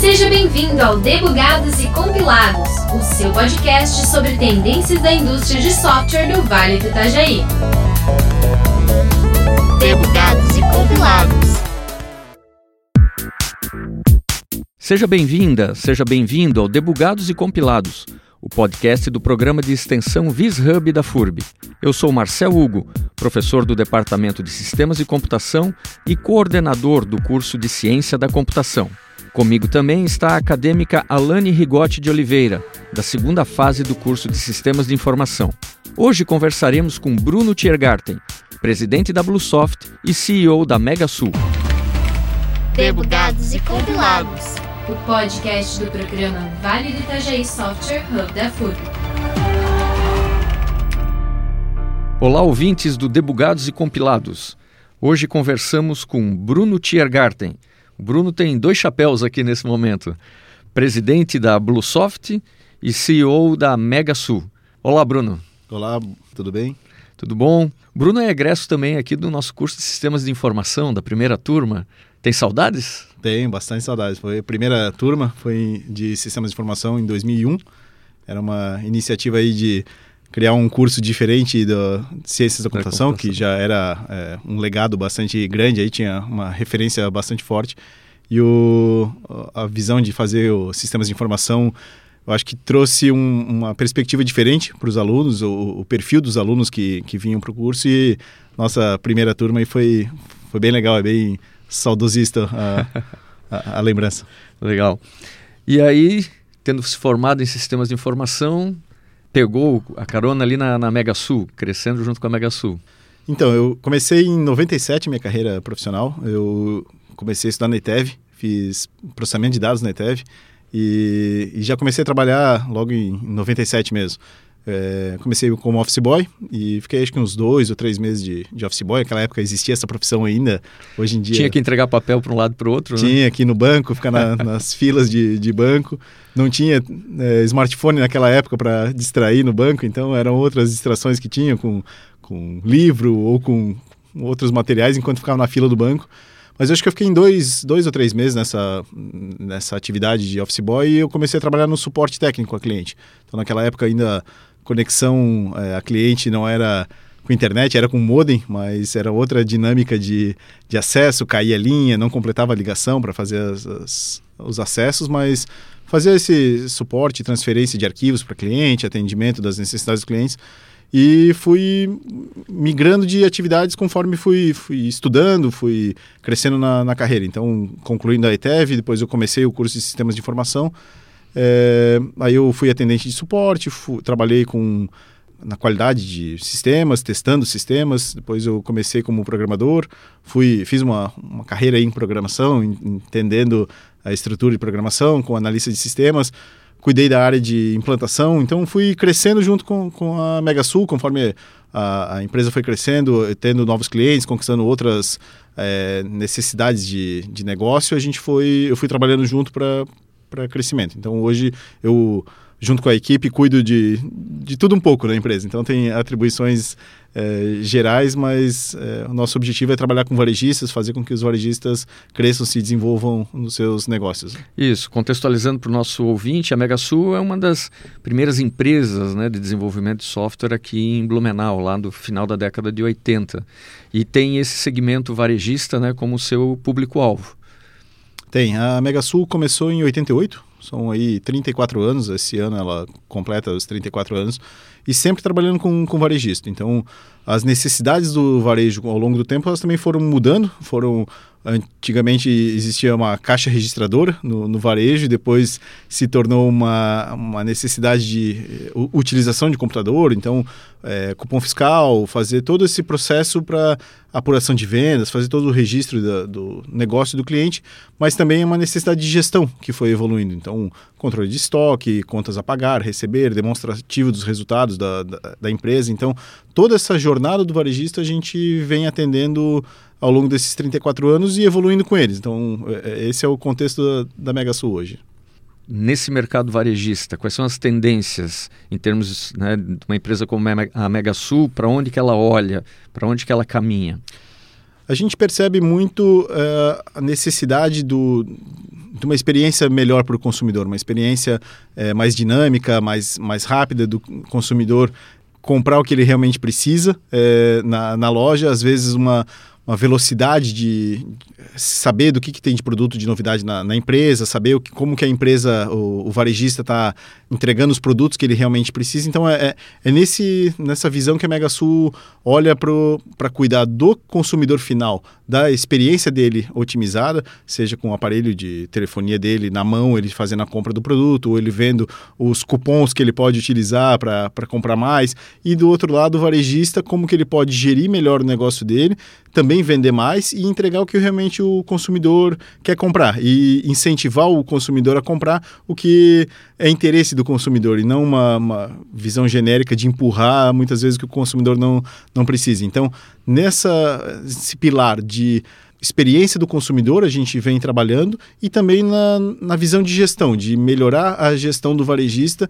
Seja bem-vindo ao Debugados e Compilados, o seu podcast sobre tendências da indústria de software do Vale do Itajaí. Debugados e Compilados. Seja bem-vinda, seja bem-vindo ao Debugados e Compilados, o podcast do programa de extensão VisHub da FURB. Eu sou Marcel Hugo, professor do Departamento de Sistemas de Computação e coordenador do curso de Ciência da Computação. Comigo também está a acadêmica Alane Rigotti de Oliveira, da segunda fase do curso de Sistemas de Informação. Hoje conversaremos com Bruno Tiergarten, presidente da Bluesoft e CEO da MegaSul. Debugados e Compilados. O podcast do programa Vale do Itajaí Software Hub da FURB. Olá, ouvintes do Debugados e Compilados. Hoje conversamos com Bruno Tiergarten. O Bruno tem dois chapéus aqui nesse momento: presidente da Bluesoft e CEO da MegaSul. Olá, Bruno. Olá, tudo bem? Tudo bom? Bruno é egresso também aqui do nosso curso de Sistemas de Informação, da primeira turma. Tem saudades? Tenho bastante saudades. Foi a primeira turma, foi de Sistemas de Informação em 2001. Era uma iniciativa aí de criar um curso diferente da Ciências da Computação, computação. que já era é, um legado bastante grande, aí tinha uma referência bastante forte. E o, a visão de fazer o Sistemas de Informação eu acho que trouxe um, uma perspectiva diferente para os alunos, o, o, perfil dos alunos que, que vinham para o curso e nossa primeira turma aí foi, foi bem legal, é bem saudosista a, a, a lembrança. Legal. E aí, tendo se formado em sistemas de informação, pegou a carona ali na, na Mega Sul, crescendo junto com a Mega Sul. Então, eu comecei em 97 minha carreira profissional. Eu comecei a estudar na ETEV, fiz processamento de dados na ETEV e, e já comecei a trabalhar logo em 97 mesmo. É, comecei como office boy e fiquei acho que uns dois ou três meses de, de office boy. Naquela época existia essa profissão ainda. Hoje em dia. Tinha que entregar papel para um lado para o outro? Né? Tinha né? aqui no banco, ficar na, nas filas de, de banco. Não tinha é, smartphone naquela época para distrair no banco, então eram outras distrações que tinha com, com livro ou com outros materiais enquanto ficava na fila do banco. Mas eu acho que eu fiquei em dois, dois ou três meses nessa, nessa atividade de office boy e eu comecei a trabalhar no suporte técnico a cliente. Então, naquela época, ainda conexão é, a cliente não era com internet, era com modem, mas era outra dinâmica de, de acesso, caía a linha, não completava a ligação para fazer as, as, os acessos, mas fazia esse suporte, transferência de arquivos para cliente, atendimento das necessidades dos clientes e fui migrando de atividades conforme fui, fui estudando, fui crescendo na, na, carreira. Então, concluindo a ETEV, depois eu comecei o curso de Sistemas de Informação. É, aí eu fui atendente de suporte, fui, trabalhei com na qualidade de sistemas, testando sistemas. Depois eu comecei como programador, fui fiz uma, uma carreira em programação, entendendo a estrutura de programação, com analista de sistemas cuidei da área de implantação, então fui crescendo junto com, com a Megasul, conforme a, a empresa foi crescendo, tendo novos clientes, conquistando outras é, necessidades de, de negócio, a gente foi, eu fui trabalhando junto para crescimento. Então hoje eu junto com a equipe, cuido de, de tudo um pouco na empresa. Então, tem atribuições é, gerais, mas é, o nosso objetivo é trabalhar com varejistas, fazer com que os varejistas cresçam, se desenvolvam nos seus negócios. Isso, contextualizando para o nosso ouvinte, a MegaSul é uma das primeiras empresas né, de desenvolvimento de software aqui em Blumenau, lá no final da década de 80. E tem esse segmento varejista né, como seu público-alvo. Tem. A MegaSul começou em 88, são aí 34 anos, esse ano ela completa os 34 anos, e sempre trabalhando com, com varejista. Então, as necessidades do varejo ao longo do tempo, elas também foram mudando, foram Antigamente existia uma caixa registradora no, no, varejo, depois se tornou uma, uma necessidade de uh, utilização de computador, então é, cupom fiscal, fazer todo esse processo para apuração de vendas, fazer todo o registro da, do negócio do cliente, mas também uma necessidade de gestão que foi evoluindo. Então, controle de estoque, contas a pagar, receber, demonstrativo dos resultados da, da, da empresa. Então, toda essa jornada do varejista a gente vem atendendo ao longo desses 34 anos e evoluindo com eles. Então, é, é, esse é o contexto da, da Mega Sul hoje. nesse mercado varejista? Quais são as tendências em termos né, de uma empresa como a Mega Sul? Para onde que ela olha? Para onde que ela caminha? A gente percebe muito uh, a necessidade do, de uma experiência melhor para o consumidor, uma experiência uh, mais dinâmica, mais, mais rápida do consumidor comprar o que ele realmente precisa uh, na, na loja. Às vezes uma uma velocidade de saber do que, que tem de produto de novidade na, na empresa, saber o que, como que a empresa, o, o varejista está entregando os produtos que ele realmente precisa. Então é, é, é nesse, nessa visão que a Mega Sul olha para cuidar do consumidor final, da experiência dele otimizada, seja com o aparelho de telefonia dele na mão, ele fazendo a compra do produto, ou ele vendo os cupons que ele pode utilizar para comprar mais, e do outro lado o varejista, como que ele pode gerir melhor o negócio dele, também vender mais e entregar o que realmente o consumidor quer comprar e incentivar o consumidor a comprar o que é interesse do consumidor e não uma, uma visão genérica de empurrar muitas vezes que o consumidor não, não precisa. Então, nessa esse pilar de experiência do consumidor a gente vem trabalhando e também na, na visão de gestão, de melhorar a gestão do varejista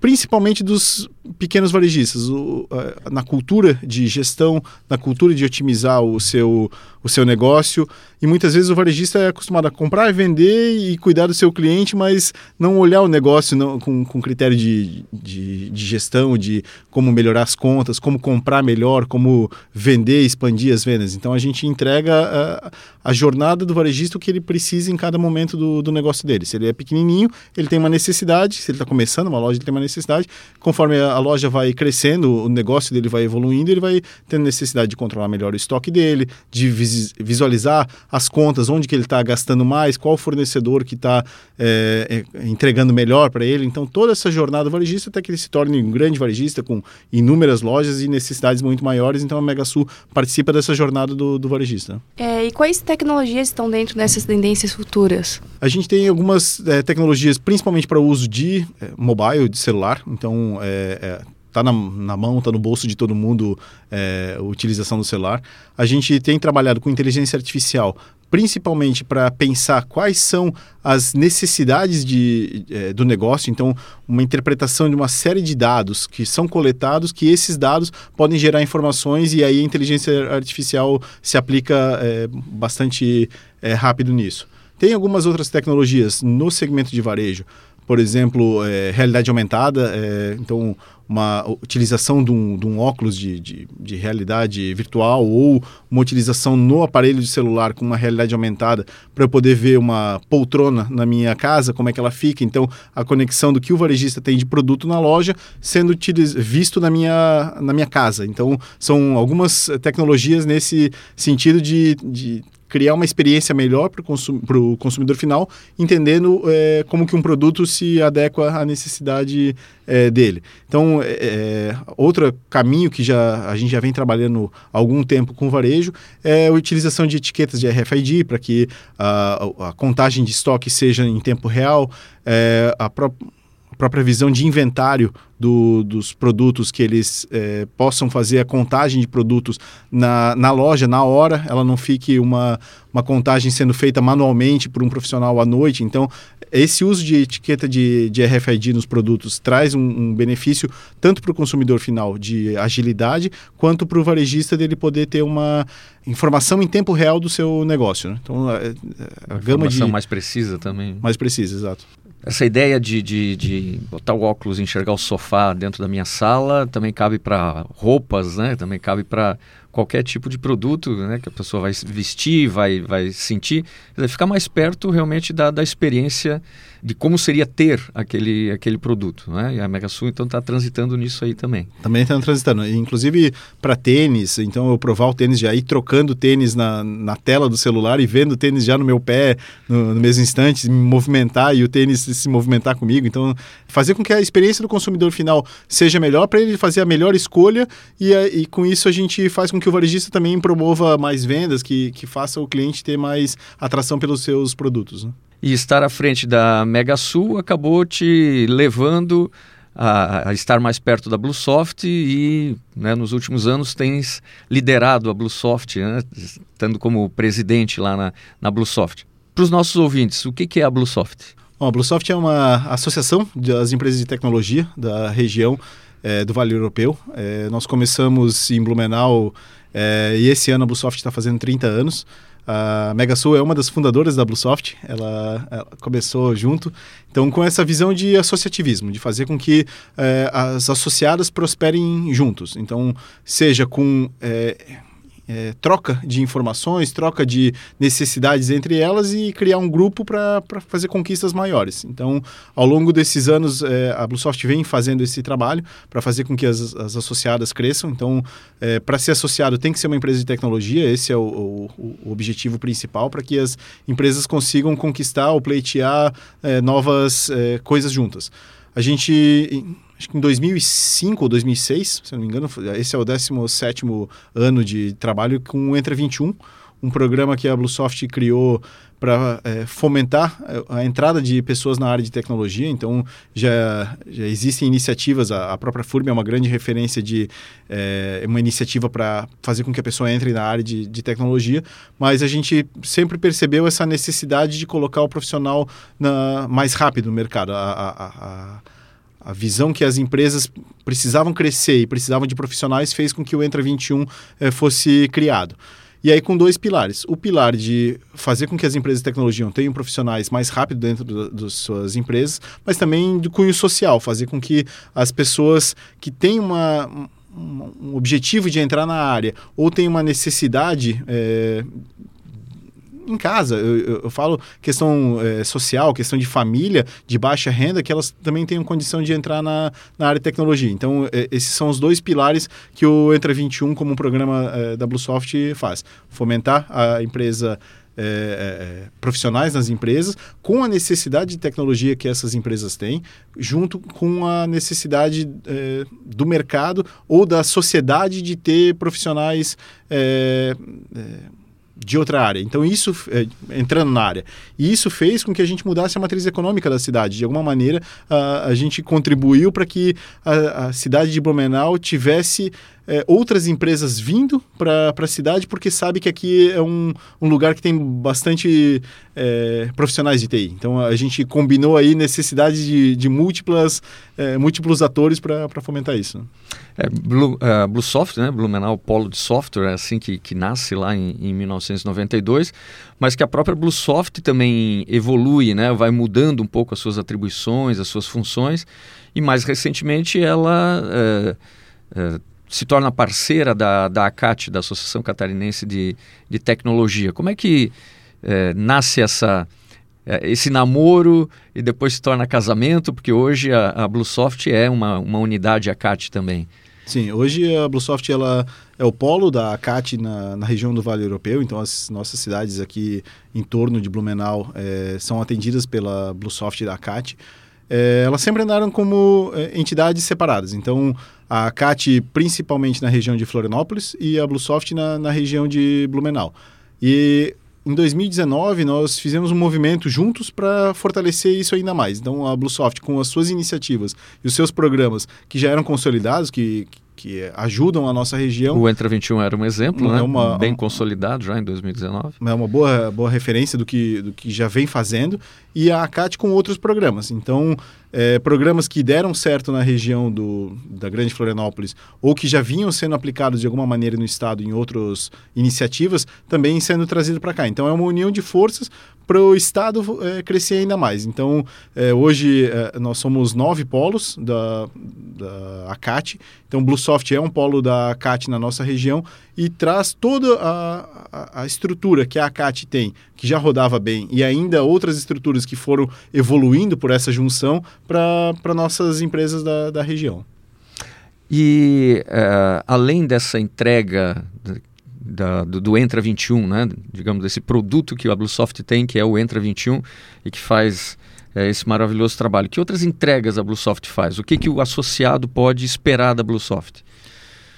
principalmente dos pequenos varejistas, o, a, na cultura de gestão, na cultura de otimizar o seu, o seu negócio. E muitas vezes o varejista é acostumado a comprar vender e cuidar do seu cliente, mas não olhar o negócio não, com, com critério de, de, de, gestão, de como melhorar as contas, como comprar melhor, como vender, expandir as vendas. Então a gente entrega a, a jornada do varejista o que ele precisa em cada momento do, do negócio dele. Se ele é pequenininho, ele tem uma necessidade, se ele está começando uma loja, ele tem uma necessidade. Conforme a, a loja vai crescendo, o negócio dele vai evoluindo, ele vai tendo necessidade de controlar melhor o estoque dele, de visualizar as contas, onde que ele está gastando mais, qual fornecedor que está é, é, entregando melhor para ele. Então, toda essa jornada varejista até que ele se torne um grande varejista com inúmeras lojas e necessidades muito maiores. Então, a Mega Sul participa dessa jornada do, do varejista. É, e quais tecnologias estão dentro dessas tendências futuras? A gente tem algumas é, tecnologias, principalmente para o uso de é, mobile, de celular. Então, é, é está na, na, mão, está no bolso de todo mundo é, a utilização do celular. A gente tem trabalhado com inteligência artificial, principalmente para pensar quais são as necessidades de, é, do negócio. Então, uma interpretação de uma série de dados que são coletados, que esses dados podem gerar informações e aí a inteligência artificial se aplica é, bastante é, rápido nisso. Tem algumas outras tecnologias no segmento de varejo por exemplo, é, realidade aumentada, é, então uma utilização de um, de um óculos de, de, de, realidade virtual ou uma utilização no aparelho de celular com uma realidade aumentada para eu poder ver uma poltrona na minha casa, como é que ela fica. Então, a conexão do que o varejista tem de produto na loja sendo visto na minha, na minha casa. Então, são algumas tecnologias nesse sentido de, de criar uma experiência melhor para o consum consumidor final, entendendo é, como que um produto se adequa à necessidade é, dele. Então, é, outro caminho que já a gente já vem trabalhando há algum tempo com o varejo é a utilização de etiquetas de RFID para que a, a, contagem de estoque seja em tempo real, a própria própria visão de inventário do, dos produtos, que eles é, possam fazer a contagem de produtos na, na loja, na hora, ela não fique uma, uma contagem sendo feita manualmente por um profissional à noite. Então, esse uso de etiqueta de, de RFID nos produtos traz um, um benefício tanto para o consumidor final de agilidade, quanto para o varejista dele poder ter uma informação em tempo real do seu negócio. Né? Então, a, a, a gama de... mais precisa também. Mais precisa, exato. Essa ideia de, de, de, botar o óculos e enxergar o sofá dentro da minha sala também cabe para roupas, né? Também cabe para qualquer tipo de produto né? que a pessoa vai vestir, vai, vai sentir. Ficar mais perto realmente da, da experiência de como seria ter aquele, aquele produto. Né? E a Mega Sul, então, está transitando nisso aí também. Também está transitando. Inclusive para tênis, então eu provar o tênis já ir trocando tênis na, na tela do celular e vendo o tênis já no meu pé no, no mesmo instante, me movimentar e o tênis se movimentar comigo. Então, fazer com que a experiência do consumidor final seja melhor para ele fazer a melhor escolha e, e com isso a gente faz com que o varejista também promova mais vendas, que, que faça o cliente ter mais atração pelos seus produtos. Né? E estar à frente da Mega Sul acabou te levando a, a estar mais perto da Bluesoft e né, nos últimos anos tens liderado a Bluesoft, né, estando como presidente lá na, na Bluesoft. Para os nossos ouvintes, o que, que é a Bluesoft? Bom, a Bluesoft é uma associação das empresas de tecnologia da região é, do Vale Europeu. É, nós começamos em Blumenau é, e esse ano a Bluesoft está fazendo 30 anos. A Megasul é uma das fundadoras da Bluesoft, ela, ela, começou junto. Então, com essa visão de associativismo, de fazer com que as associadas prosperem juntos. Então, seja com é, troca de informações, troca de necessidades entre elas e criar um grupo para fazer conquistas maiores. Então, ao longo desses anos, é, a Bluesoft vem fazendo esse trabalho para fazer com que as, as associadas cresçam. Então, é, para ser associado, tem que ser uma empresa de tecnologia, esse é o, o, o objetivo principal, para que as empresas consigam conquistar ou pleitear é, novas é, coisas juntas. A gente acho que em 2005 ou 2006, se não me engano, esse é o 17 ano de trabalho com o Entra 21, um programa que a Bluesoft criou para é, fomentar a entrada de pessoas na área de tecnologia. Então, já, já existem iniciativas, a, a própria FURB é uma grande referência de é, uma iniciativa para fazer com que a pessoa entre na área de, de, tecnologia, mas a gente sempre percebeu essa necessidade de colocar o profissional na, mais rápido no mercado. a, a, a a visão que as empresas precisavam crescer e precisavam de profissionais fez com que o Entra 21 eh, fosse criado. E aí com dois pilares. O pilar de fazer com que as empresas de tecnologia tenham profissionais mais rápido dentro das suas empresas, mas também do cunho social, fazer com que as pessoas que têm uma, um objetivo de entrar na área ou têm uma necessidade é, em casa. Eu, eu, eu falo questão é, social, questão de família, de baixa renda, que elas também tenham condição de entrar na, na área de tecnologia. Então, é, esses são os dois pilares que o Entra 21, como um programa é, da Bluesoft, faz. Fomentar a empresa é, é, profissionais nas empresas, com a necessidade de tecnologia que essas empresas têm, junto com a necessidade é, do mercado ou da sociedade de ter profissionais é, é, de outra área. Então, isso, é, entrando na área. E isso fez com que a gente mudasse a matriz econômica da cidade. De alguma maneira, a, a gente contribuiu para que a, a cidade de Blumenau tivesse é, outras empresas vindo para a cidade porque sabe que aqui é um, um lugar que tem bastante é, profissionais de TI. Então a gente combinou aí necessidade de, de múltiplas, é, múltiplos atores para fomentar isso. Né? É, Blue, uh, Bluesoft, né? Blumenau Polo de Software, é assim que, que nasce lá em, em 1992, mas que a própria Bluesoft também evolui, né? vai mudando um pouco as suas atribuições, as suas funções, e mais recentemente ela uh, uh, se torna parceira da, da ACAT, da Associação Catarinense de, de Tecnologia. Como é que é, nasce essa, é, esse namoro e depois se torna casamento? Porque hoje a, a Bluesoft é uma, uma unidade ACAT também. Sim, hoje a Bluesoft ela é o polo da ACAT na, na região do Vale Europeu, então as nossas cidades aqui em torno de Blumenau é, são atendidas pela Bluesoft da ACAT. É, elas sempre andaram como é, entidades separadas. Então, a CAT principalmente na região de Florianópolis e a Bluesoft na, na região de Blumenau. E em 2019 nós fizemos um movimento juntos para fortalecer isso ainda mais. Então a Bluesoft com as suas iniciativas e os seus programas que já eram consolidados, que, que ajudam a nossa região. O Entra 21 era um exemplo, é né? Uma, Bem consolidado já em 2019. É uma boa, boa referência do que, do que já vem fazendo. E a ACAT com outros programas. Então, é, programas que deram certo na região do, da Grande Florianópolis ou que já vinham sendo aplicados de alguma maneira no Estado em outras iniciativas, também sendo trazido para cá. Então, é uma união de forças para o Estado é, crescer ainda mais. Então, é, hoje é, nós somos nove polos da, da ACAT. Então, Bluesoft é um polo da ACAT na nossa região e traz toda a, a, a, estrutura que a ACAT tem, que já rodava bem, e ainda outras estruturas que foram evoluindo por essa junção para nossas empresas da, da região. E uh, além dessa entrega da, do, do, Entra 21, né? digamos, desse produto que a Bluesoft tem, que é o Entra 21, e que faz é, esse maravilhoso trabalho. Que outras entregas a Bluesoft faz? O que, que o associado pode esperar da Bluesoft?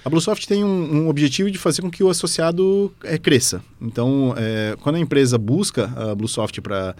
A Bluesoft tem um, um, objetivo de fazer com que o associado é, cresça. Então, é, quando a empresa busca a Bluesoft para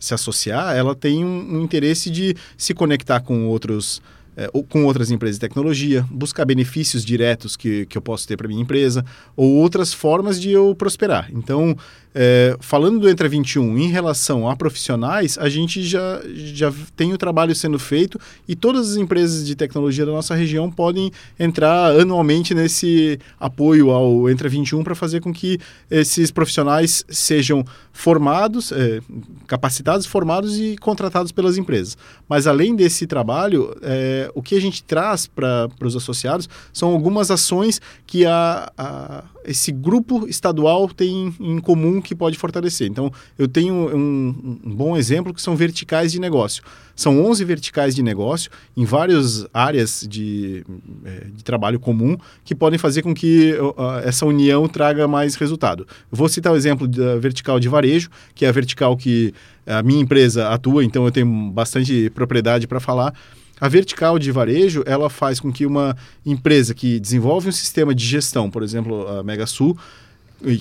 se associar, ela tem um, um interesse de se conectar com outros é, ou com outras empresas de tecnologia, buscar benefícios diretos que, que eu posso ter para minha empresa, ou outras formas de eu prosperar. Então, é, falando do Entra 21 em relação a profissionais, a gente já, já tem o trabalho sendo feito e todas as empresas de tecnologia da nossa região podem entrar anualmente nesse apoio ao Entra 21 para fazer com que esses profissionais sejam formados, é, capacitados, formados e contratados pelas empresas. Mas além desse trabalho, é, o que a gente traz para os associados são algumas ações que a, a esse grupo estadual tem em comum que pode fortalecer. Então, eu tenho um, um, bom exemplo que são verticais de negócio. São 11 verticais de negócio em várias áreas de, é, de trabalho comum que podem fazer com que uh, essa união traga mais resultado. Vou citar o exemplo da vertical de varejo, que é a vertical que a minha empresa atua, então eu tenho bastante propriedade para falar. A vertical de varejo, ela faz com que uma empresa que desenvolve um sistema de gestão, por exemplo, a MegaSul,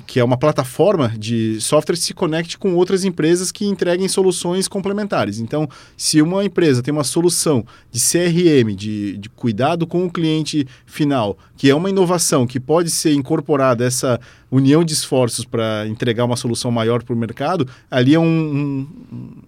que é uma plataforma de software, se conecte com outras empresas que entreguem soluções complementares. Então, se uma empresa tem uma solução de CRM, de, de cuidado com o cliente final, que é uma inovação que pode ser incorporada essa união de esforços para entregar uma solução maior para o mercado, ali é um, um,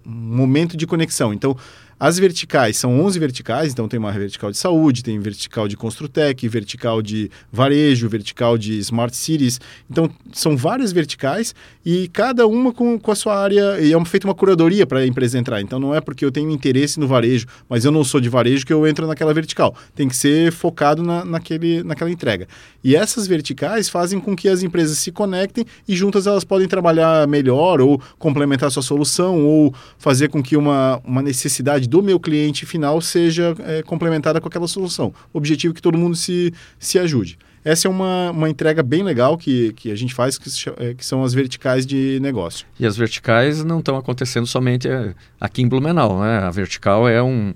um momento de conexão. Então, as verticais são 11 verticais, então tem uma vertical de saúde, tem vertical de Construtec, vertical de varejo, vertical de Smart Cities. Então, são várias verticais e cada uma com, com a sua área. E é feita uma curadoria para a empresa entrar. Então, não é porque eu tenho interesse no varejo, mas eu não sou de varejo que eu entro naquela vertical. Tem que ser focado na, naquele, naquela entrega. E essas verticais fazem com que as empresas se conectem e juntas elas podem trabalhar melhor ou complementar a sua solução ou fazer com que uma, uma necessidade necessidade do meu cliente final seja é, complementada com aquela solução. O objetivo é que todo mundo se, se ajude. Essa é uma, uma entrega bem legal que, que a gente faz, que, é, que são as verticais de negócio. E as verticais não estão acontecendo somente é, aqui em Blumenau. Né? A vertical é um,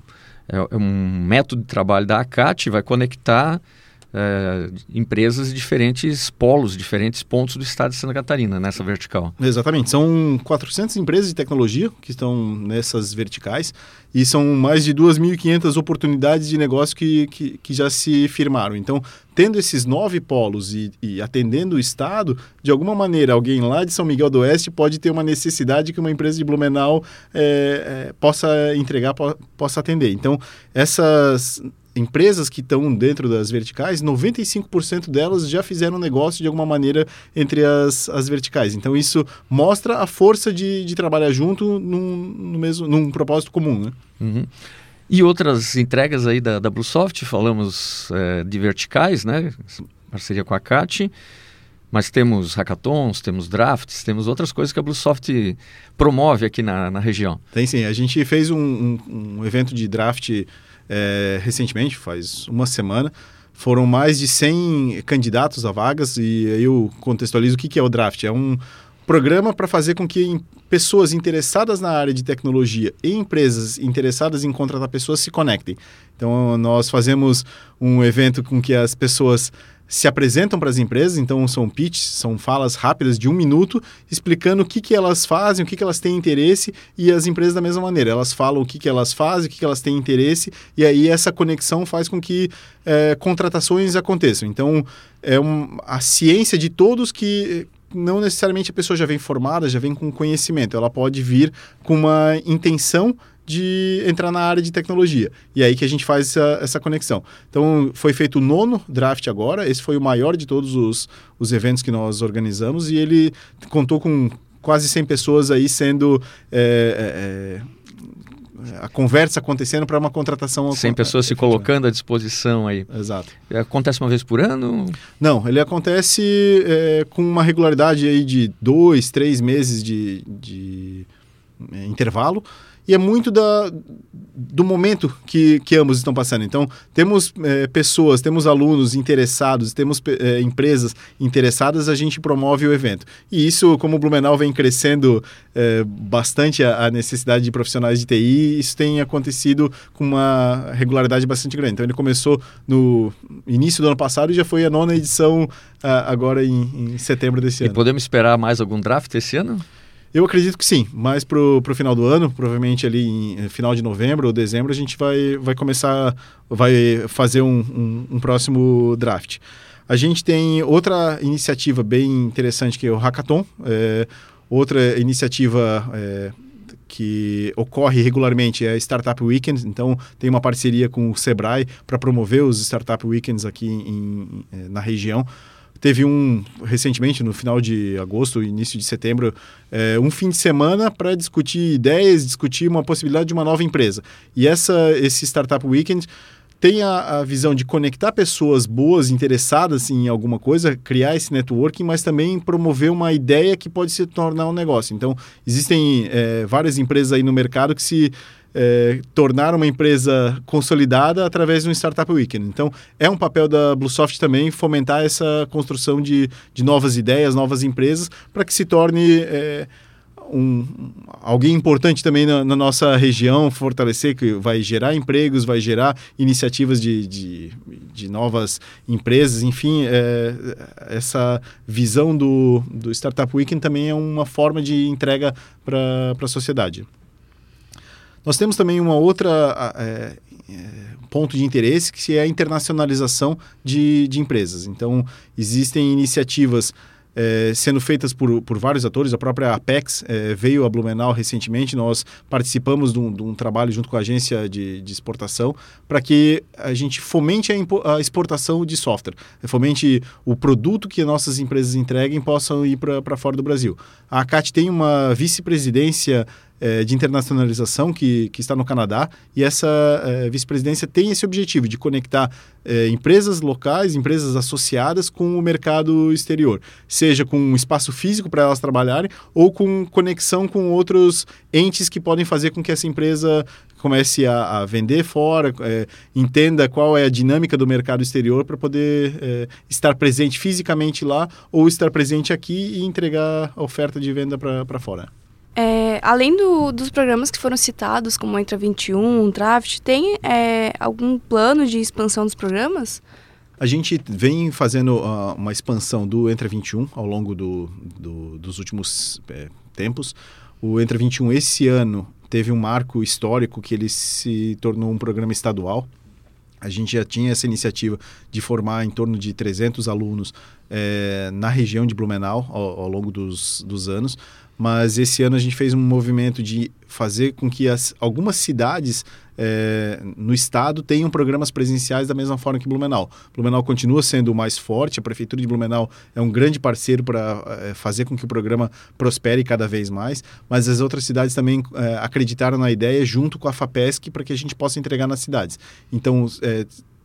é, é um método de trabalho da ACAT, vai conectar é, empresas de diferentes polos, diferentes pontos do estado de Santa Catarina, nessa vertical. Exatamente. São 400 empresas de tecnologia que estão nessas verticais e são mais de 2.500 oportunidades de negócio que, que, que, já se firmaram. Então, tendo esses nove polos e, e, atendendo o Estado, de alguma maneira, alguém lá de São Miguel do Oeste pode ter uma necessidade que uma empresa de Blumenau é, é, possa entregar, po possa atender. Então, essas empresas que estão dentro das verticais, 95% delas já fizeram negócio de alguma maneira entre as, as verticais. Então, isso mostra a força de, de trabalhar junto num, no mesmo, num propósito comum. Né? Uhum. E outras entregas aí da, da Bluesoft, falamos é, de verticais, né? Parceria com a CAT, mas temos hackathons, temos drafts, temos outras coisas que a Bluesoft promove aqui na, na região. Tem sim, a gente fez um, um, um evento de draft é, recentemente, faz uma semana, foram mais de 100 candidatos a vagas e eu contextualizo o que é o draft. É um programa para fazer com que pessoas interessadas na área de tecnologia e empresas interessadas em contratar pessoas se conectem. Então, nós fazemos um evento com que as pessoas se apresentam para as empresas, então são pitches, são falas rápidas de um minuto, explicando o que, que elas fazem, o que, que elas têm interesse, e as empresas da mesma maneira. Elas falam o que, que elas fazem, o que, que elas têm interesse, e aí essa conexão faz com que é, contratações aconteçam. Então, é um, a ciência de todos que não necessariamente a pessoa já vem formada, já vem com conhecimento, ela pode vir com uma intenção de entrar na área de tecnologia. E é aí que a gente faz essa, essa conexão. Então, foi feito o nono draft agora, esse foi o maior de todos os, os eventos que nós organizamos e ele contou com quase 100 pessoas aí sendo... É, é, a conversa acontecendo para uma contratação. 100 pessoas se colocando à disposição aí. Exato. Acontece uma vez por ano? Não, ele acontece é, com uma regularidade aí de dois, três meses de, de é, intervalo e é muito da, do momento que, que ambos estão passando. Então, temos é, pessoas, temos alunos interessados, temos é, empresas interessadas, a gente promove o evento. E isso, como o Blumenau vem crescendo é, bastante a, a, necessidade de profissionais de TI, isso tem acontecido com uma regularidade bastante grande. Então, ele começou no início do ano passado e já foi a nona edição agora em, em setembro desse e ano. E podemos esperar mais algum draft esse ano? Eu acredito que sim, mas para o final do ano, provavelmente ali em eh, final de novembro ou dezembro, a gente vai, vai começar, vai fazer um, um, um próximo draft. A gente tem outra iniciativa bem interessante que é o Hackathon, é, outra iniciativa é, que ocorre regularmente é a Startup Weekend, então tem uma parceria com o Sebrae para promover os Startup Weekends aqui em, na região. Teve um recentemente, no final de agosto, início de setembro, é, um fim de semana para discutir ideias, discutir uma possibilidade de uma nova empresa. E essa, esse Startup Weekend tem a, a, visão de conectar pessoas boas, interessadas em alguma coisa, criar esse networking, mas também promover uma ideia que pode se tornar um negócio. Então, existem é, várias empresas aí no mercado que se é, tornar uma empresa consolidada através de um Startup Weekend. Então, é um papel da Bluesoft também fomentar essa construção de, de novas ideias, novas empresas, para que se torne... É, um, alguém importante também na, na, nossa região, fortalecer, que vai gerar empregos, vai gerar iniciativas de, de, de novas empresas, enfim, é, essa visão do, do Startup Weekend também é uma forma de entrega para a sociedade. Nós temos também uma outra é, é, ponto de interesse que é a internacionalização de, de empresas. Então, existem iniciativas é, sendo feitas por, por vários atores. A própria Apex é, veio a Blumenau recentemente. Nós participamos de um, de um trabalho junto com a agência de, de exportação para que a gente fomente a, a, exportação de software, fomente o produto que nossas empresas entreguem possam ir para fora do Brasil. A ACAT tem uma vice-presidência é, de internacionalização que, que está no Canadá e essa é, vice-presidência tem esse objetivo de conectar é, empresas locais, empresas associadas com o mercado exterior, seja com um espaço físico para elas trabalharem ou com conexão com outros entes que podem fazer com que essa empresa comece a, a vender fora, é, entenda qual é a dinâmica do mercado exterior para poder é, estar presente fisicamente lá ou estar presente aqui e entregar a oferta de venda para fora. É, além do, dos programas que foram citados, como Entra 21, Draft, tem é, algum plano de expansão dos programas? A gente vem fazendo uh, uma expansão do Entra 21 ao longo do, do, dos últimos é, tempos. O Entra 21 esse ano teve um marco histórico que ele se tornou um programa estadual. A gente já tinha essa iniciativa de formar em torno de 300 alunos é, na região de Blumenau ao, ao longo dos, dos anos mas esse ano a gente fez um movimento de fazer com que as, algumas cidades é, no estado tenham programas presenciais da mesma forma que Blumenau. Blumenau continua sendo o mais forte, a Prefeitura de Blumenau é um grande parceiro para é, fazer com que o programa prospere cada vez mais, mas as outras cidades também é, acreditaram na ideia junto com a FAPESC para que a gente possa entregar nas cidades. Então,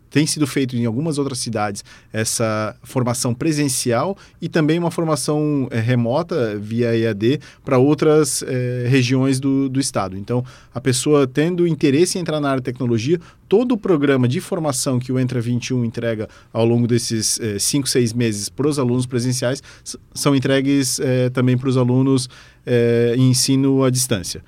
tem sido feito em algumas outras cidades essa formação presencial e também uma formação é, remota via EAD para outras é, regiões do, do estado. Então, a pessoa tendo interesse em entrar na área de tecnologia, todo o programa de formação que o Entra 21 entrega ao longo desses 5, é, 6 meses para os alunos presenciais são entregues também para os alunos em ensino à distância.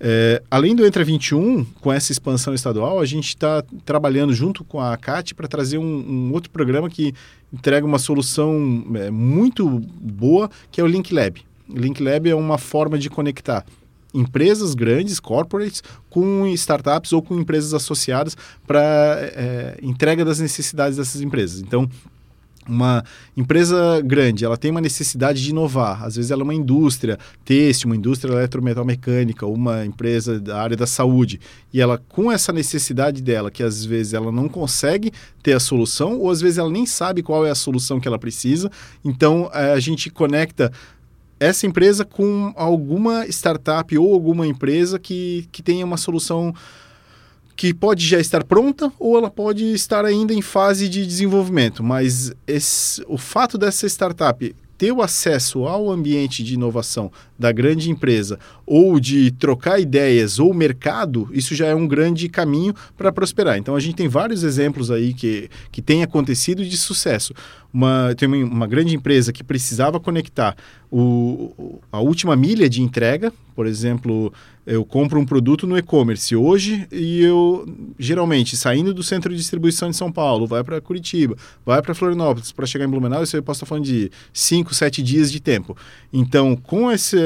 É, além do Entra 21, com essa expansão estadual, a gente está trabalhando junto com a CAT para trazer um, um, outro programa que entrega uma solução é, muito boa, que é o Link Lab. Link Lab é uma forma de conectar empresas grandes, corporates, com startups ou com empresas associadas para é, entrega das necessidades dessas empresas. Então, uma empresa grande, ela tem uma necessidade de inovar. Às vezes ela é uma indústria têxtil, uma indústria eletrometalmecânica, uma empresa da área da saúde. E ela, com essa necessidade dela, que às vezes ela não consegue ter a solução, ou às vezes ela nem sabe qual é a solução que ela precisa. Então, eh, a gente conecta essa empresa com alguma startup ou alguma empresa que, que tenha uma solução que pode já estar pronta ou ela pode estar ainda em fase de desenvolvimento, mas esse, o fato dessa startup ter o acesso ao ambiente de inovação da grande empresa ou de trocar ideias ou mercado, isso já é um grande caminho para prosperar. Então a gente tem vários exemplos aí que, que tem acontecido de sucesso. Uma, tem uma, grande empresa que precisava conectar o, a última milha de entrega, por exemplo, eu compro um produto no e-commerce hoje e eu, geralmente, saindo do centro de distribuição de São Paulo, vai para Curitiba, vai para Florianópolis, para chegar em Blumenau, isso eu posso estar falando de 5, 7 dias de tempo. Então, com essa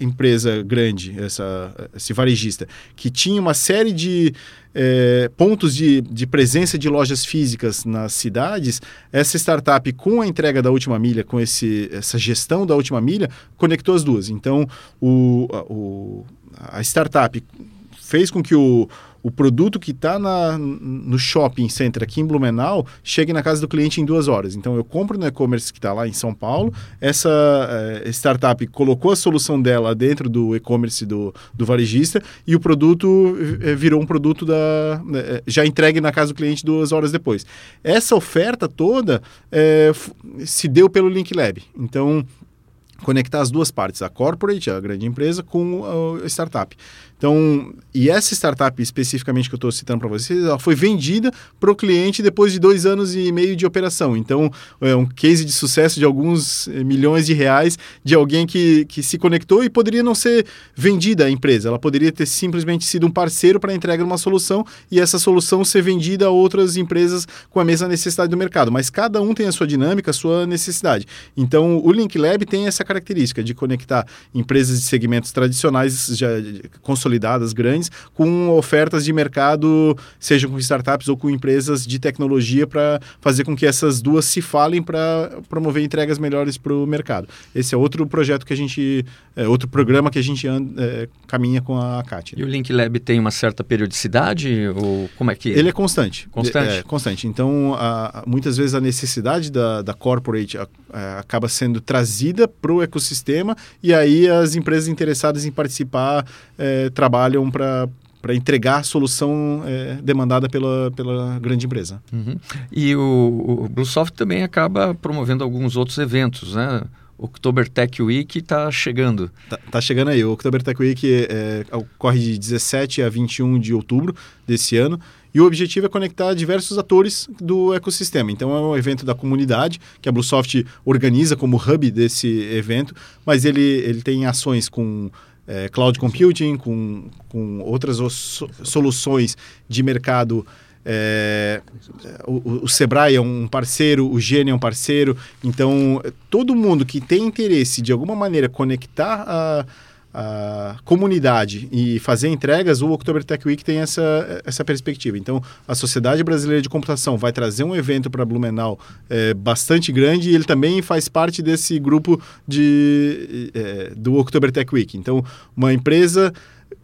empresa grande, essa, esse varejista, que tinha uma série de é, pontos de, de presença de lojas físicas nas cidades, essa startup, com a entrega da última milha, com esse, essa gestão da última milha, conectou as duas. Então, o, o a startup fez com que o, o produto que está no shopping center aqui em Blumenau chegue na casa do cliente em duas horas. Então eu compro no e-commerce que está lá em São Paulo, essa eh, startup colocou a solução dela dentro do e-commerce do, do varejista e o produto eh, virou um produto da, eh, já entregue na casa do cliente duas horas depois. Essa oferta toda se deu pelo Link Lab. Então conectar as duas partes, a corporate, a grande empresa, com a startup. Então, e essa startup especificamente que eu estou citando para vocês, ela foi vendida para o cliente depois de dois anos e meio de operação. Então, é um case de sucesso de alguns eh, milhões de reais de alguém que, que se conectou e poderia não ser vendida a empresa. Ela poderia ter simplesmente sido um parceiro para entrega de uma solução e essa solução ser vendida a outras empresas com a mesma necessidade do mercado. Mas cada um tem a sua dinâmica, a sua necessidade. Então, o Link Lab tem essa característica de conectar empresas de segmentos tradicionais já consolidadas consolidadas, grandes, com ofertas de mercado, sejam com startups ou com empresas de tecnologia, para fazer com que essas duas se falem para promover entregas melhores para o mercado. Esse é outro projeto que a gente, é, outro programa que a gente anda, é, caminha com a CAT. Né? E o Link Lab tem uma certa periodicidade ou como é que? Ele é constante. Constante. É, constante. Então, a, muitas vezes a necessidade da, da corporate a, a, acaba sendo trazida para o ecossistema e aí as empresas interessadas em participar é, trabalham para para entregar a solução é, demandada pela, pela grande empresa. Uhum. E o, o Bluesoft também acaba promovendo alguns outros eventos, né? O October Tech Week está chegando. Tá, tá, chegando aí. O October Tech Week é, ocorre de 17 a 21 de outubro desse ano. E o objetivo é conectar diversos atores do ecossistema. Então é um evento da comunidade que a Bluesoft organiza como hub desse evento, mas ele, ele tem ações com é, cloud computing, com, com outras soluções de mercado. É, o, o, Sebrae é um parceiro, o Gene é um parceiro. Então, todo mundo que tem interesse de alguma maneira conectar a a comunidade e fazer entregas, o October Tech Week tem essa, essa perspectiva. Então, a Sociedade Brasileira de Computação vai trazer um evento para Blumenau é, bastante grande e ele também faz parte desse grupo de, é, do October Tech Week. Então, uma empresa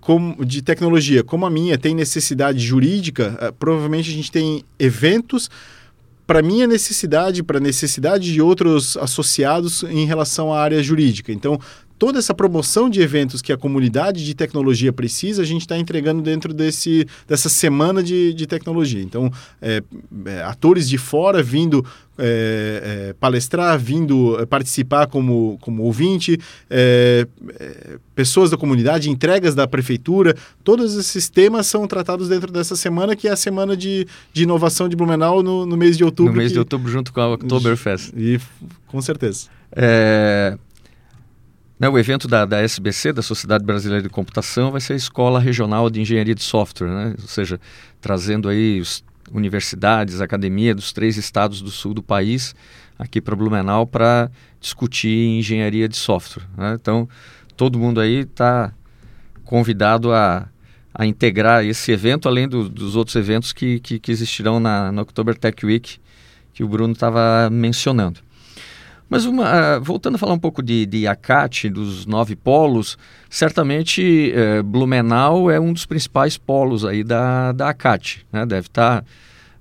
como, de tecnologia como a minha tem necessidade jurídica, é, provavelmente a gente tem eventos para minha necessidade, para a necessidade de outros associados em relação à área jurídica. Então, toda essa promoção de eventos que a comunidade de tecnologia precisa, a gente está entregando dentro desse, dessa semana de, de tecnologia. Então, é, é, atores de fora vindo é, é palestrar, vindo é, participar como, como ouvinte, é, pessoas da comunidade, entregas da prefeitura, todos esses temas são tratados dentro dessa semana, que é a semana de, de inovação de Blumenau no, no mês de outubro. No mês que, de outubro, junto com a Oktoberfest. E, com certeza. É, o evento da, da SBC, da Sociedade Brasileira de Computação, vai ser a Escola Regional de Engenharia de Software, né? ou seja, trazendo aí os, universidades, academia dos três estados do sul do país aqui para Blumenau para discutir engenharia de software. Né? Então, todo mundo aí está convidado a, a integrar esse evento, além do, dos outros eventos que, que, que existirão na, na October Tech Week, que o Bruno estava mencionando. Mas uma, uh, voltando a falar um pouco de, de Acate, dos nove polos, certamente uh, Blumenau é um dos principais polos aí da, da Acate. Né? Deve estar,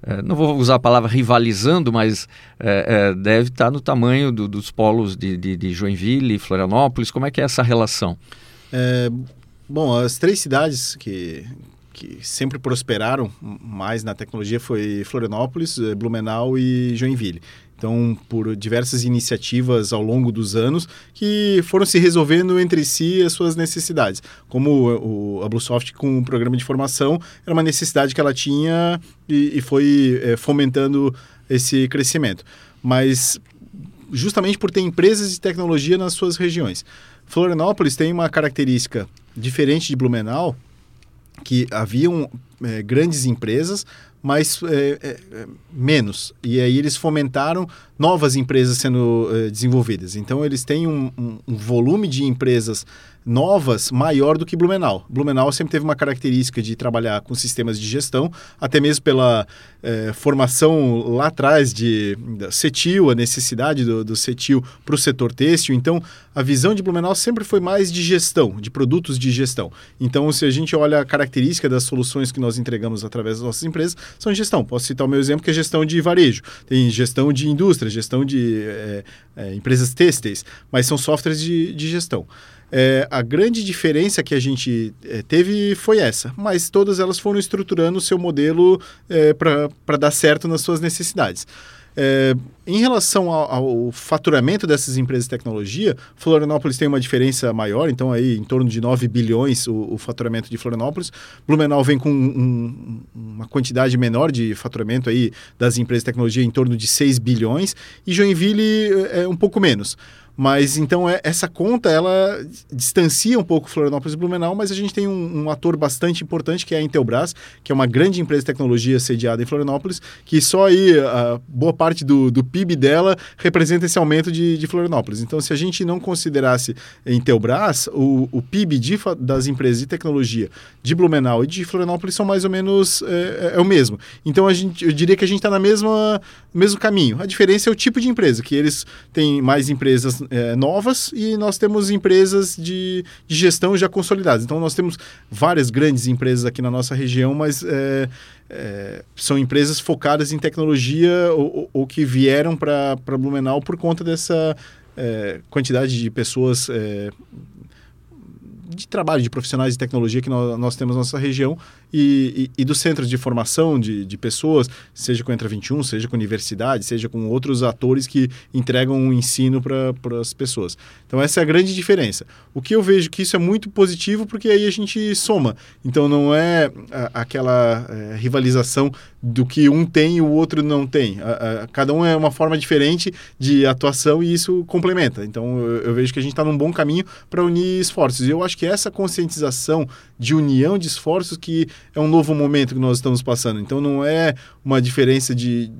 tá, uh, não vou usar a palavra rivalizando, mas eh, deve estar tá no tamanho do, dos polos de, de, de Joinville e Florianópolis. Como é que é essa relação? É, bom, as três cidades que, que sempre prosperaram mais na tecnologia foi Florianópolis, eh, Blumenau e Joinville. Então, por diversas iniciativas ao longo dos anos que foram se resolvendo entre si as suas necessidades. Como o, a Bluesoft com o programa de formação, era uma necessidade que ela tinha e, e foi é, fomentando esse crescimento. Mas justamente por ter empresas de tecnologia nas suas regiões. Florianópolis tem uma característica diferente de Blumenau, que haviam é, grandes empresas, mas é, é, menos. E aí eles fomentaram novas empresas sendo é, desenvolvidas. Então eles têm um, um, um, volume de empresas novas maior do que Blumenau. Blumenau sempre teve uma característica de trabalhar com sistemas de gestão, até mesmo pela é, formação lá atrás de da CETIL, a necessidade do, do CETIL para o setor têxtil. Então, a visão de Blumenau sempre foi mais de gestão, de produtos de gestão. Então, se a gente olha a característica das soluções que nós entregamos através das nossas empresas, são gestão. Posso citar o meu exemplo, que é gestão de varejo. Tem gestão de indústria, gestão de é, é, empresas têxteis, mas são softwares de, de gestão. É, a grande diferença que a gente é, teve foi essa, mas todas elas foram estruturando o seu modelo é, para dar certo nas suas necessidades. É, em relação ao, ao, faturamento dessas empresas de tecnologia, Florianópolis tem uma diferença maior, então aí em torno de 9 bilhões o, o faturamento de Florianópolis. Blumenau vem com um, uma quantidade menor de faturamento aí das empresas de tecnologia em torno de 6 bilhões e Joinville é um pouco menos. Mas então é, essa conta ela distancia um pouco Florianópolis e Blumenau, mas a gente tem um, um, ator bastante importante que é a Intelbras, que é uma grande empresa de tecnologia sediada em Florianópolis, que só aí a boa parte do, do PIB dela representa esse aumento de, de Florianópolis. Então, se a gente não considerasse Intelbras, o, o PIB de, das empresas de tecnologia de Blumenau e de Florianópolis são mais ou menos é, é, é o mesmo. Então, a gente, eu diria que a gente está mesma mesmo caminho. A diferença é o tipo de empresa, que eles têm mais empresas é, novas e nós temos empresas de, de, gestão já consolidadas. Então, nós temos várias grandes empresas aqui na nossa região, mas é, é, são empresas focadas em tecnologia ou, ou que vieram para Blumenau por conta dessa é, quantidade de pessoas é, de trabalho de profissionais de tecnologia que nós, nós temos na nossa região e, e, dos centros de formação de, de pessoas, seja com Entra 21, seja com universidade, seja com outros atores que entregam um ensino para as pessoas. Então, essa é a grande diferença. O que eu vejo que isso é muito positivo porque aí a gente soma. Então, não é a, aquela é, rivalização do que um tem e o outro não tem. A, a, cada um é uma forma diferente de atuação e isso complementa. Então, eu, eu vejo que a gente está num bom caminho para unir esforços. E eu acho que essa conscientização de união de esforços que é um novo momento que nós estamos passando. Então não é uma diferença de,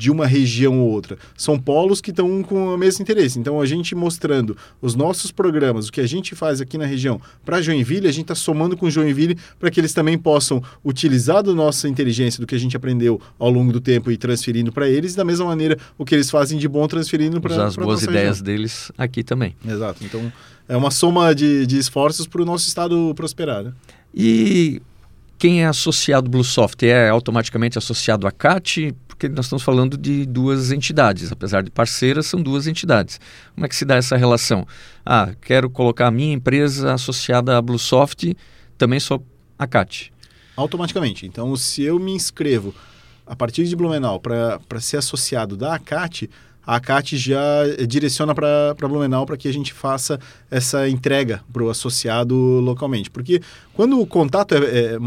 de uma região ou outra. São polos que estão com o mesmo interesse. Então, a gente mostrando os nossos programas, o que a gente faz aqui na região para Joinville, a gente está somando com Joinville para que eles também possam utilizar da nossa inteligência, do que a gente aprendeu ao longo do tempo e transferindo para eles, da mesma maneira o que eles fazem de bom transferindo para as boas ideias região. deles aqui também. Exato. Então, é uma soma de, de esforços para o nosso estado prosperar. Né? E quem é associado ao Bluesoft é automaticamente associado à CAT? Porque nós estamos falando de duas entidades, apesar de parceiras, são duas entidades. Como é que se dá essa relação? Ah, quero colocar a minha empresa associada à Bluesoft, também sou a CAT. Automaticamente. Então, se eu me inscrevo a partir de Blumenau para ser associado da ACAT, a ACAT já direciona para Blumenau para que a gente faça essa entrega para o associado localmente. Porque quando o contato é, é,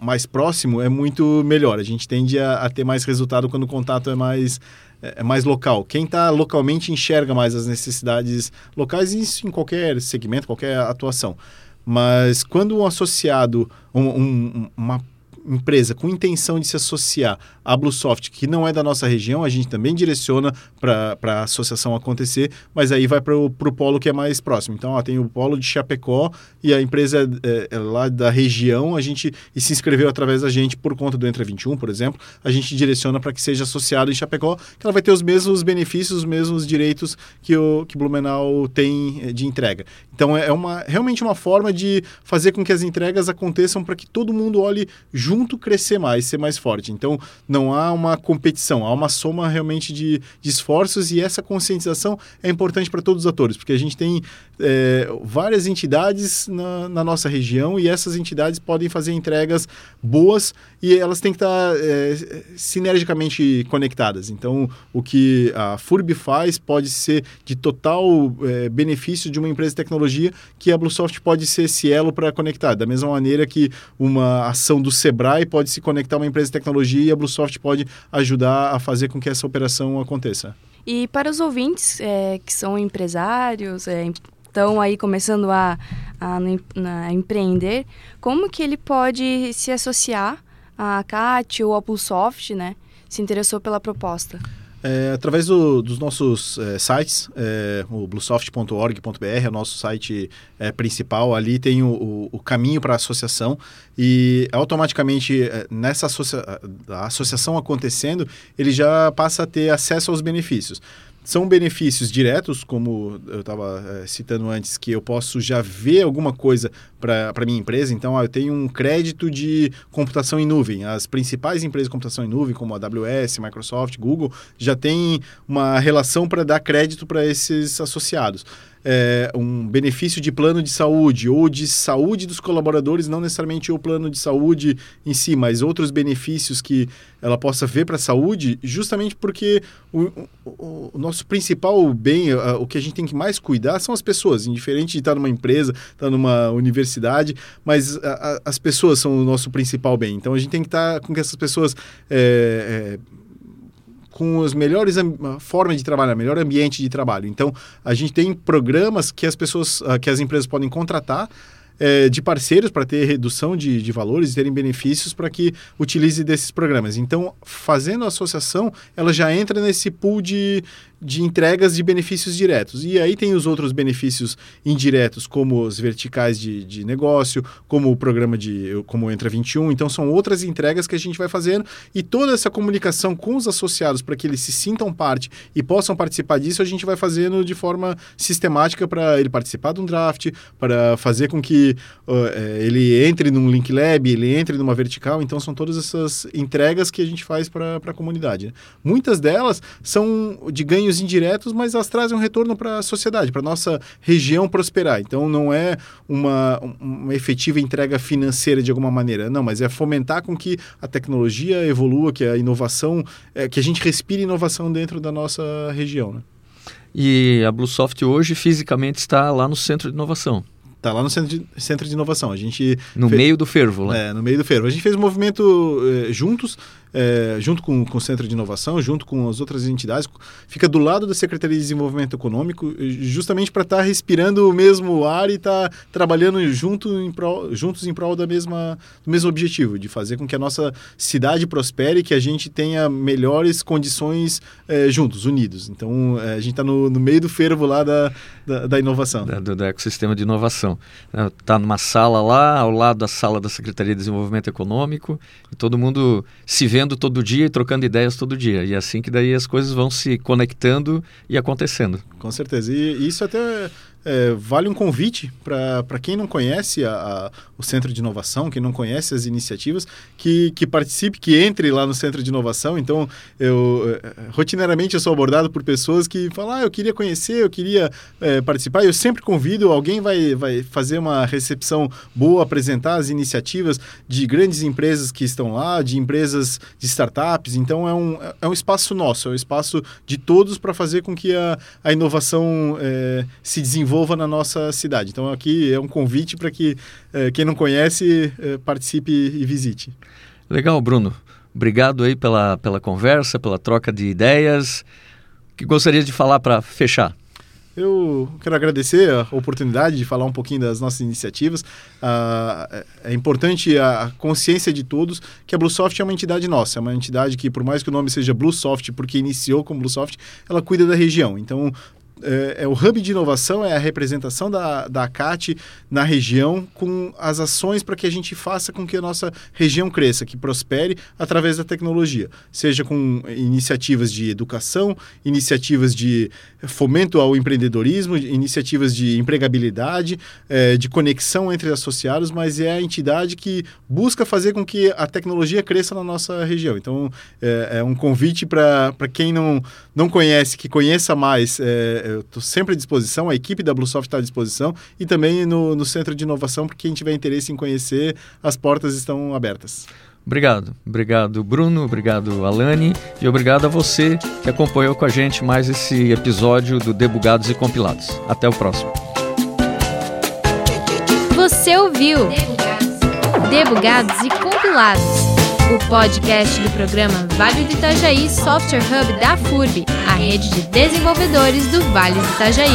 mais próximo, é muito melhor. A gente tende a, a ter mais resultado quando o contato é mais, é, é mais local. Quem está localmente enxerga mais as necessidades locais, isso em qualquer segmento, qualquer atuação. Mas quando um associado, um, um, uma empresa com intenção de se associar à Bluesoft, que não é da nossa região, a gente também direciona para a associação acontecer, mas aí vai para o polo que é mais próximo. Então, ó, tem o polo de Chapecó e a empresa é, é lá da região, a gente e se inscreveu através da gente por conta do Entra 21, por exemplo, a gente direciona para que seja associado em Chapecó, que ela vai ter os mesmos benefícios, os mesmos direitos que o que Blumenau tem é, de entrega. Então é uma, realmente uma forma de fazer com que as entregas aconteçam para que todo mundo olhe junto crescer mais, ser mais forte. Então não há uma competição, há uma soma realmente de, de esforços e essa conscientização é importante para todos os atores, porque a gente tem é, várias entidades na, na, nossa região e essas entidades podem fazer entregas boas e elas têm que estar é, sinergicamente conectadas. Então o que a FURB faz pode ser de total é, benefício de uma empresa de tecnologia que a Bluesoft pode ser esse elo para conectar. Da mesma maneira que uma ação do Sebrae pode se conectar a uma empresa de tecnologia e a Bluesoft pode ajudar a fazer com que essa operação aconteça. E para os ouvintes é, que são empresários, é, estão aí começando a, a, a, empreender, como que ele pode se associar à CAT ou à Bluesoft, né? Se interessou pela proposta? É, através do, dos nossos é, sites, é, o bluesoft.org.br é o nosso site é, principal. Ali tem o, o, o caminho para a associação e automaticamente é, nessa associa a associação acontecendo, ele já passa a ter acesso aos benefícios. São benefícios diretos, como eu estava é, citando antes, que eu posso já ver alguma coisa para a minha empresa. Então, ah, eu tenho um crédito de computação em nuvem. As principais empresas de computação em nuvem, como a AWS, Microsoft, Google, já têm uma relação para dar crédito para esses associados é, um benefício de plano de saúde ou de saúde dos colaboradores, não necessariamente o plano de saúde em si, mas outros benefícios que ela possa ver para a saúde, justamente porque o, o, o, nosso principal bem, o que a gente tem que mais cuidar são as pessoas, indiferente de estar numa empresa, estar numa universidade, mas a, a, as pessoas são o nosso principal bem. Então a gente tem que estar com que essas pessoas. É, é, com as melhores formas de trabalhar, melhor ambiente de trabalho. Então, a gente tem programas que as pessoas, ah, que as empresas podem contratar é, de parceiros para ter redução de, de valores e terem benefícios para que utilize desses programas. Então, fazendo a associação, ela já entra nesse pool de, de entregas de benefícios diretos. E aí tem os outros benefícios indiretos, como os verticais de, de negócio, como o programa de como Entra 21. Então são outras entregas que a gente vai fazendo e toda essa comunicação com os associados para que eles se sintam parte e possam participar disso, a gente vai fazendo de forma sistemática para ele participar de um draft, para fazer com que uh, ele entre num link lab, ele entre numa vertical. Então são todas essas entregas que a gente faz para a comunidade. Muitas delas são de ganhos ganhos indiretos, mas elas trazem um retorno para a sociedade, para a nossa região prosperar. Então, não é uma, uma efetiva entrega financeira de alguma maneira, não, mas é fomentar com que a tecnologia evolua, que a inovação, é, que a gente respire inovação dentro da nossa região. Né? E a Bluesoft hoje fisicamente está lá no centro de inovação. Está lá no centro de, centro de inovação. A gente no fez, meio do fervo, né? É, no meio do fervo. A gente fez um movimento eh, juntos é, junto com, com o Centro de Inovação, junto com as outras entidades, fica do lado da Secretaria de Desenvolvimento Econômico, justamente para estar tá respirando o mesmo ar e estar tá trabalhando junto em prol, juntos em prol da mesma, do mesmo objetivo, de fazer com que a nossa cidade prospere, que a gente tenha melhores condições é, juntos, unidos. Então, é, a gente está no, no, meio do fervo lá da, da, da inovação. Da, do, do, ecossistema de inovação. Está numa sala lá, ao lado da sala da Secretaria de Desenvolvimento Econômico, e todo mundo se vê vendo todo dia e trocando ideias todo dia. E é assim que daí as coisas vão se conectando e acontecendo. Com certeza. E isso até é, vale um convite para quem não conhece a, a, o Centro de Inovação, quem não conhece as iniciativas, que, que participe, que entre lá no Centro de Inovação. Então, eu é, rotineiramente eu sou abordado por pessoas que falam, ah, eu queria conhecer, eu queria é, participar. Eu sempre convido, alguém vai, vai fazer uma recepção boa, apresentar as iniciativas de grandes empresas que estão lá, de empresas de startups. Então, é um, é um espaço nosso, é um espaço de todos para fazer com que a, a inovação é, se desenvolva desenvolva na nossa cidade. Então aqui é um convite para que eh, quem não conhece eh, participe e visite. Legal, Bruno. Obrigado aí pela, pela conversa, pela troca de ideias. O que gostaria de falar para fechar? Eu quero agradecer a oportunidade de falar um pouquinho das nossas iniciativas. Ah, é, é importante a consciência de todos que a Bluesoft é uma entidade nossa, é uma entidade que, por mais que o nome seja Bluesoft, porque iniciou como Bluesoft, ela cuida da região. Então, é, é, o hub de inovação, é a representação da, da CAT na região com as ações para que a gente faça com que a nossa região cresça, que prospere através da tecnologia, seja com iniciativas de educação, iniciativas de fomento ao empreendedorismo, iniciativas de empregabilidade, é, de conexão entre associados, mas é a entidade que busca fazer com que a tecnologia cresça na nossa região. Então, é, é um convite para quem não, não conhece, que conheça mais. É, eu estou sempre à disposição, a equipe da Bluesoft está à disposição e também no, no Centro de Inovação, para quem tiver interesse em conhecer, as portas estão abertas. Obrigado. Obrigado, Bruno. Obrigado, Alane. E obrigado a você que acompanhou com a gente mais esse episódio do Debugados e Compilados. Até o próximo. Você ouviu Debugados, Debugados e Compilados, o podcast do programa Vale do Itajaí Software Hub da FURB, a rede de desenvolvedores do Vale do Itajaí.